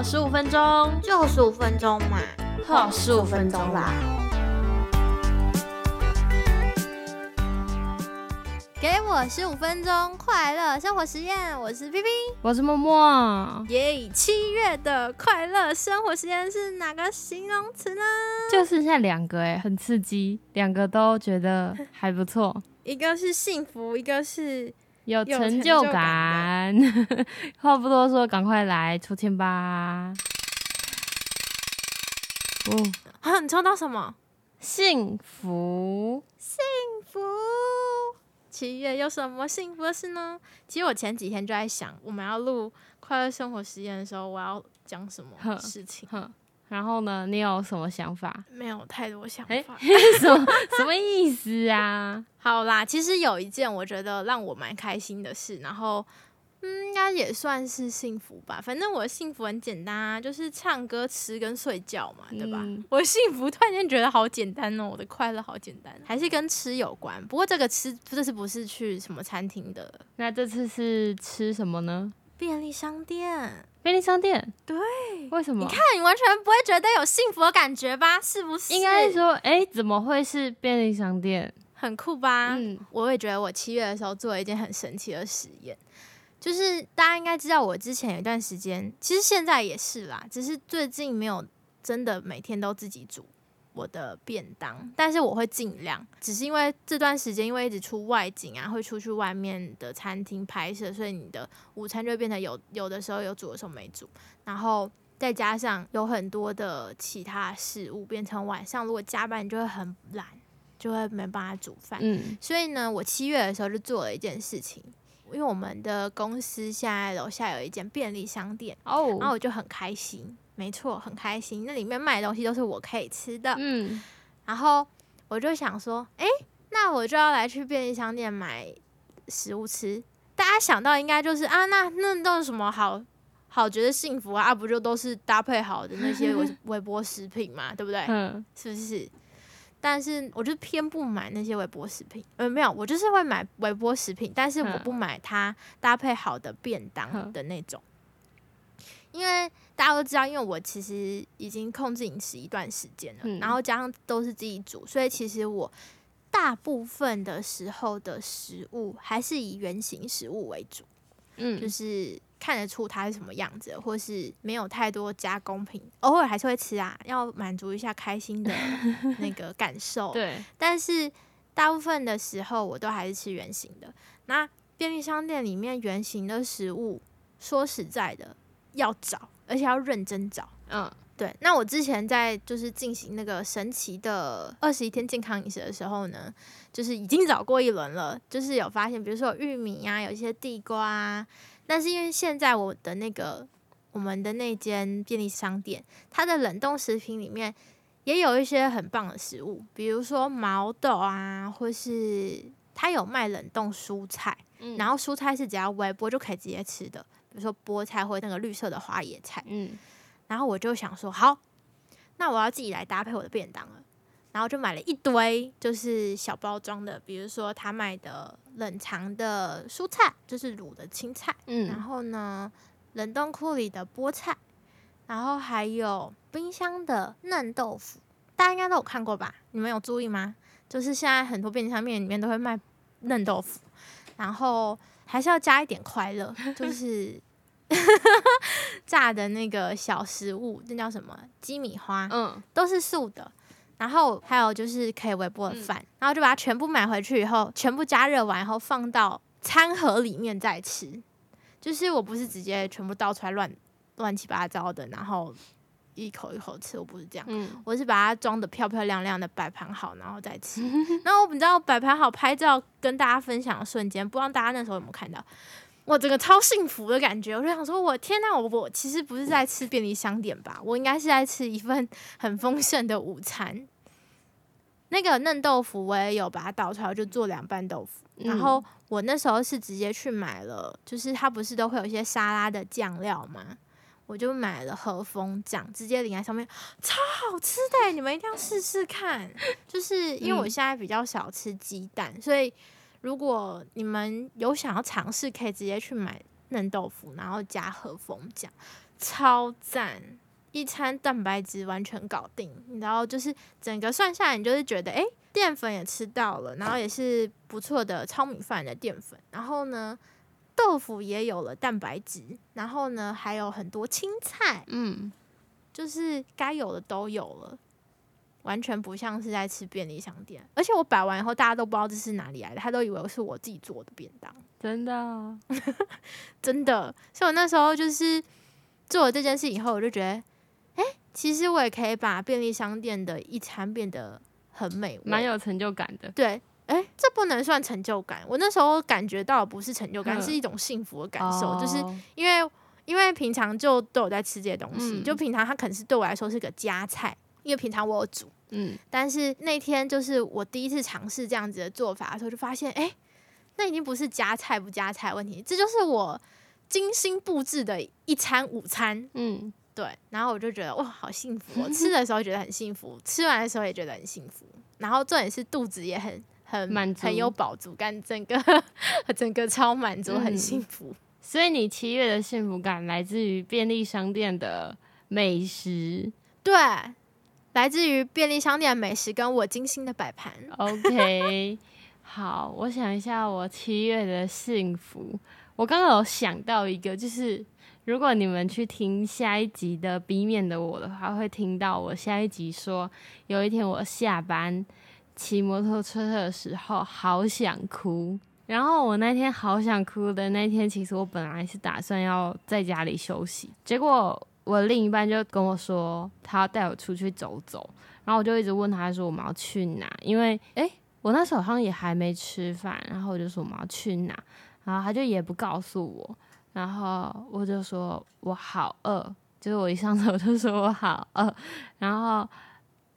好十五分钟，就十五分钟嘛，好十五分钟啦。给我十五分钟快乐生活实验，我是 P P，我是默默。耶！七月的快乐生活实验是哪个形容词呢？就剩下两个哎，很刺激，两个都觉得还不错。一个是幸福，一个是有成就感。话不多说，赶快来抽签吧。哦，啊，你抽到什么？幸福，幸福。七月有什么幸福的事呢？其实我前几天就在想，我们要录快乐生活实验的时候，我要讲什么事情。然后呢，你有什么想法？没有太多想法。什么什么意思啊？好啦，其实有一件我觉得让我蛮开心的事，然后。嗯，应该也算是幸福吧。反正我的幸福很简单啊，就是唱歌、吃跟睡觉嘛，对吧？我的幸福突然间觉得好简单哦，我的快乐好简单，还是跟吃有关。不过这个吃这次不是去什么餐厅的，那这次是吃什么呢？便利商店。便利商店？对。为什么？你看，你完全不会觉得有幸福的感觉吧？是不是？应该说，哎，怎么会是便利商店？很酷吧？嗯，我也觉得我七月的时候做了一件很神奇的实验。就是大家应该知道，我之前有一段时间，其实现在也是啦，只是最近没有真的每天都自己煮我的便当，但是我会尽量。只是因为这段时间因为一直出外景啊，会出去外面的餐厅拍摄，所以你的午餐就会变成有有的时候有煮的时候没煮，然后再加上有很多的其他事物，变成晚上如果加班，你就会很懒，就会没办法煮饭。嗯，所以呢，我七月的时候就做了一件事情。因为我们的公司现在楼下有一间便利商店哦，然后我就很开心，没错，很开心。那里面卖的东西都是我可以吃的，嗯。然后我就想说，哎，那我就要来去便利商店买食物吃。大家想到应该就是啊，那那都是什么好好觉得幸福啊？不就都是搭配好的那些微 微波食品嘛，对不对？嗯，是不是？但是我就偏不买那些微波食品，呃，没有，我就是会买微波食品，但是我不买它搭配好的便当的那种，因为大家都知道，因为我其实已经控制饮食一段时间了，然后加上都是自己煮，所以其实我大部分的时候的食物还是以原形食物为主，嗯，就是。看得出它是什么样子，或是没有太多加工品，偶尔还是会吃啊，要满足一下开心的 那个感受。对，但是大部分的时候我都还是吃圆形的。那便利商店里面圆形的食物，说实在的，要找，而且要认真找。嗯，对。那我之前在就是进行那个神奇的二十一天健康饮食的时候呢，就是已经找过一轮了，就是有发现，比如说有玉米啊，有一些地瓜啊。但是因为现在我的那个我们的那间便利商店，它的冷冻食品里面也有一些很棒的食物，比如说毛豆啊，或是它有卖冷冻蔬菜，然后蔬菜是只要微波就可以直接吃的，比如说菠菜或那个绿色的花椰菜。嗯，然后我就想说，好，那我要自己来搭配我的便当了。然后就买了一堆，就是小包装的，比如说他卖的冷藏的蔬菜，就是卤的青菜，嗯，然后呢，冷冻库里的菠菜，然后还有冰箱的嫩豆腐，大家应该都有看过吧？你们有注意吗？就是现在很多便利商店里面都会卖嫩豆腐，然后还是要加一点快乐，就是 炸的那个小食物，那叫什么鸡米花，嗯，都是素的。然后还有就是可以微波的饭，然后就把它全部买回去以后，全部加热完以后放到餐盒里面再吃。就是我不是直接全部倒出来乱乱七八糟的，然后一口一口吃，我不是这样，我是把它装的漂漂亮亮的摆盘好，然后再吃。然后我你知道摆盘好拍照跟大家分享的瞬间，不知道大家那时候有没有看到？我整个超幸福的感觉，我就想说，我天呐，我我其实不是在吃便利商店吧？我应该是在吃一份 很丰盛的午餐。那个嫩豆腐我也有把它倒出来，就做凉拌豆腐。然后我那时候是直接去买了，就是它不是都会有一些沙拉的酱料吗？我就买了和风酱，直接淋在上面，超好吃的，你们一定要试试看。就是因为我现在比较少吃鸡蛋，所以。如果你们有想要尝试，可以直接去买嫩豆腐，然后加和风酱，超赞！一餐蛋白质完全搞定，然后就是整个算下来，你就是觉得，哎，淀粉也吃到了，然后也是不错的糙米饭的淀粉，然后呢，豆腐也有了蛋白质，然后呢，还有很多青菜，嗯，就是该有的都有了。完全不像是在吃便利商店，而且我摆完以后，大家都不知道这是哪里来的，他都以为是我自己做的便当。真的，真的，所以我那时候就是做了这件事以后，我就觉得，哎，其实我也可以把便利商店的一餐变得很美味，蛮有成就感的。对，哎，这不能算成就感，我那时候感觉到不是成就感，是一种幸福的感受，就是因为因为平常就都有在吃这些东西，就平常它可能是对我来说是个家菜。因为平常我有煮，嗯，但是那天就是我第一次尝试这样子的做法的时候，就发现，哎，那已经不是加菜不加菜问题，这就是我精心布置的一餐午餐，嗯，对。然后我就觉得哇，好幸福！我吃的时候觉得很幸福，吃完的时候也觉得很幸福。然后重点是肚子也很很满足，很有饱足感，整个 整个超满足，很幸福。所以你七月的幸福感来自于便利商店的美食，对。来自于便利商店的美食跟我精心的摆盘。OK，好，我想一下我七月的幸福。我刚刚有想到一个，就是如果你们去听下一集的 B 面的我的话，会听到我下一集说，有一天我下班骑摩托车的时候好想哭。然后我那天好想哭的那天，其实我本来是打算要在家里休息，结果。我另一半就跟我说，他要带我出去走走，然后我就一直问他说我们要去哪？因为诶，我那时候好像也还没吃饭，然后我就说我们要去哪，然后他就也不告诉我，然后我就说我好饿，就是我一上车我就说我好饿，然后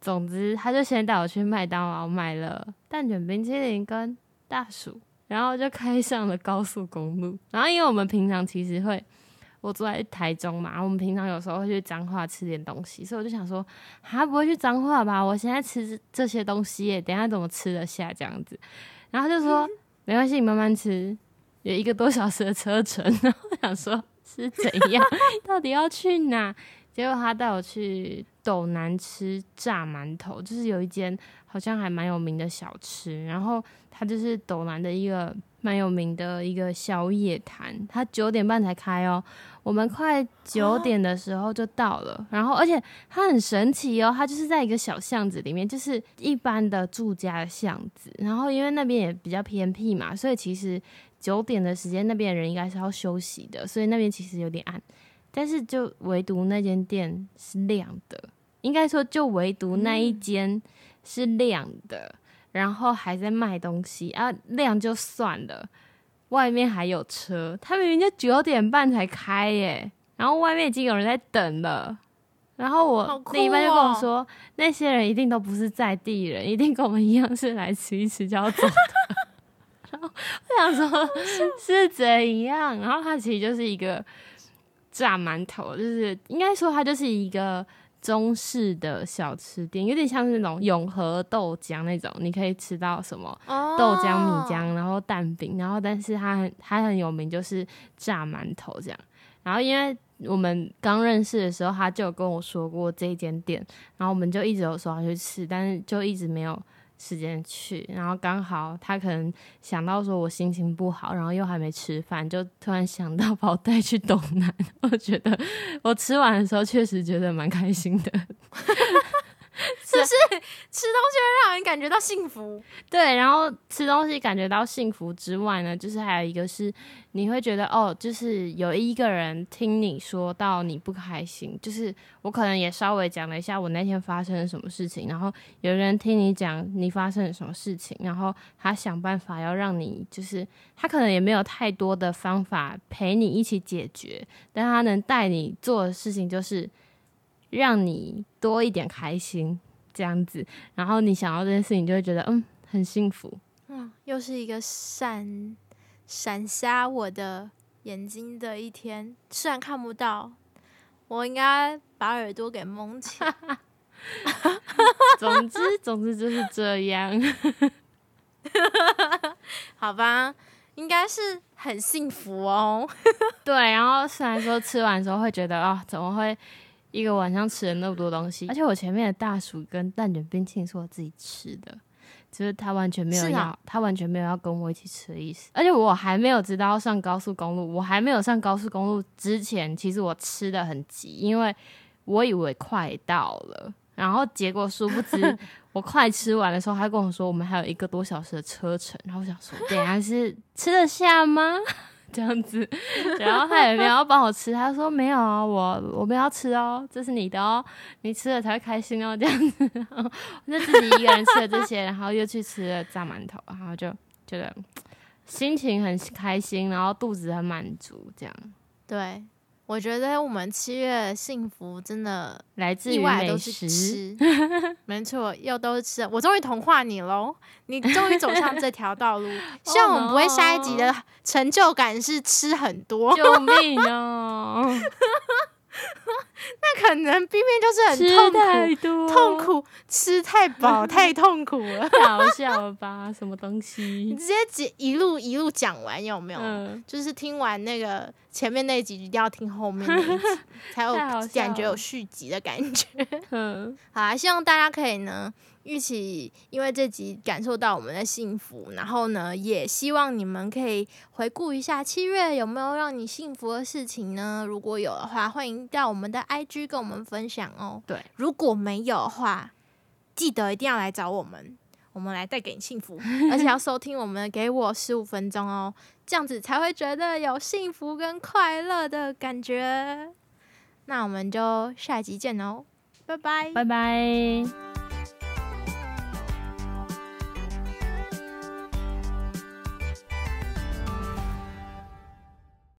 总之他就先带我去麦当劳买了蛋卷冰淇淋跟大薯，然后就开上了高速公路，然后因为我们平常其实会。我住在台中嘛，我们平常有时候会去彰化吃点东西，所以我就想说，他不会去彰化吧？我现在吃这些东西，等下怎么吃得下这样子？然后就说没关系，你慢慢吃，有一个多小时的车程。然后想说是怎样？到底要去哪？结果他带我去斗南吃炸馒头，就是有一间好像还蛮有名的小吃，然后它就是斗南的一个蛮有名的一个小野摊，它九点半才开哦。我们快九点的时候就到了，然后而且它很神奇哦，它就是在一个小巷子里面，就是一般的住家的巷子。然后因为那边也比较偏僻嘛，所以其实九点的时间那边人应该是要休息的，所以那边其实有点暗。但是就唯独那间店是亮的，应该说就唯独那一间是亮的，然后还在卖东西啊，量就算了。外面还有车，他明明就九点半才开耶，然后外面已经有人在等了。然后我另一半就跟我说，那些人一定都不是在地人，一定跟我们一样是来吃一吃就要走的。然后我想说，是怎样？然后他其实就是一个炸馒头，就是应该说他就是一个。中式的小吃店有点像是那种永和豆浆那种，你可以吃到什么豆浆、米浆，然后蛋饼，然后但是它很它很有名，就是炸馒头这样。然后因为我们刚认识的时候，他就有跟我说过这一间店，然后我们就一直有说要去吃，但是就一直没有。时间去，然后刚好他可能想到说我心情不好，然后又还没吃饭，就突然想到把我带去东南。我觉得我吃完的时候确实觉得蛮开心的。就是吃东西会让人感觉到幸福，对，然后吃东西感觉到幸福之外呢，就是还有一个是你会觉得哦，就是有一个人听你说到你不开心，就是我可能也稍微讲了一下我那天发生了什么事情，然后有人听你讲你发生了什么事情，然后他想办法要让你，就是他可能也没有太多的方法陪你一起解决，但他能带你做的事情就是。让你多一点开心，这样子，然后你想要这件事情，就会觉得嗯很幸福。嗯，又是一个闪闪瞎我的眼睛的一天，虽然看不到，我应该把耳朵给蒙起。总之，总之就是这样。好吧，应该是很幸福哦。对，然后虽然说吃完之后会觉得啊，怎么会一个晚上吃了那么多东西？而且我前面的大薯跟蛋卷冰淇淋是我自己吃的，就是他完全没有要，他完全没有要跟我一起吃的意思。而且我还没有知道上高速公路，我还没有上高速公路之前，其实我吃的很急，因为我以为快到了。然后结果殊不知，我快吃完的时候，他跟我说我们还有一个多小时的车程。然后我想说，等下是吃得下吗？这样子，然后他也没有帮我吃，他说没有啊，我我们要吃哦，这是你的哦，你吃了才会开心哦，这样子。我就自己一个人吃了这些，然后又去吃了炸馒头，然后就觉得心情很开心，然后肚子很满足，这样。对。我觉得我们七月幸福真的来自意外都是吃，没错，又都是吃。我终于同化你喽，你终于走上这条道路。希望我们不会下一集的成就感是吃很多，救命 哦！那可能冰冰就是很痛苦，痛苦吃太饱太痛苦了，太好笑了吧？什么东西？你直接一一路一路讲完有没有？就是听完那个前面那集，一定要听后面那一集，才有感觉有续集的感觉。嗯，好啊，希望大家可以呢。一起，因为这集感受到我们的幸福，然后呢，也希望你们可以回顾一下七月有没有让你幸福的事情呢？如果有的话，欢迎到我们的 IG 跟我们分享哦。对，如果没有的话，记得一定要来找我们，我们来带给你幸福，而且要收听我们给我十五分钟哦，这样子才会觉得有幸福跟快乐的感觉。那我们就下一集见哦，拜拜，拜拜。